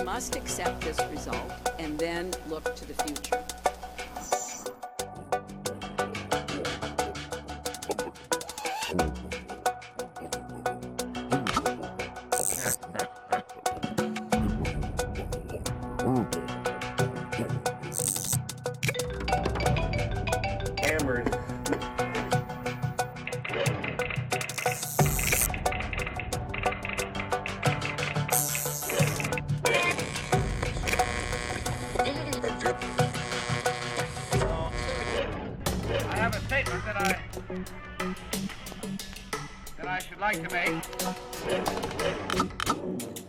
must accept this result and then look to the future. Hammered. Have a statement that I that I should like to make.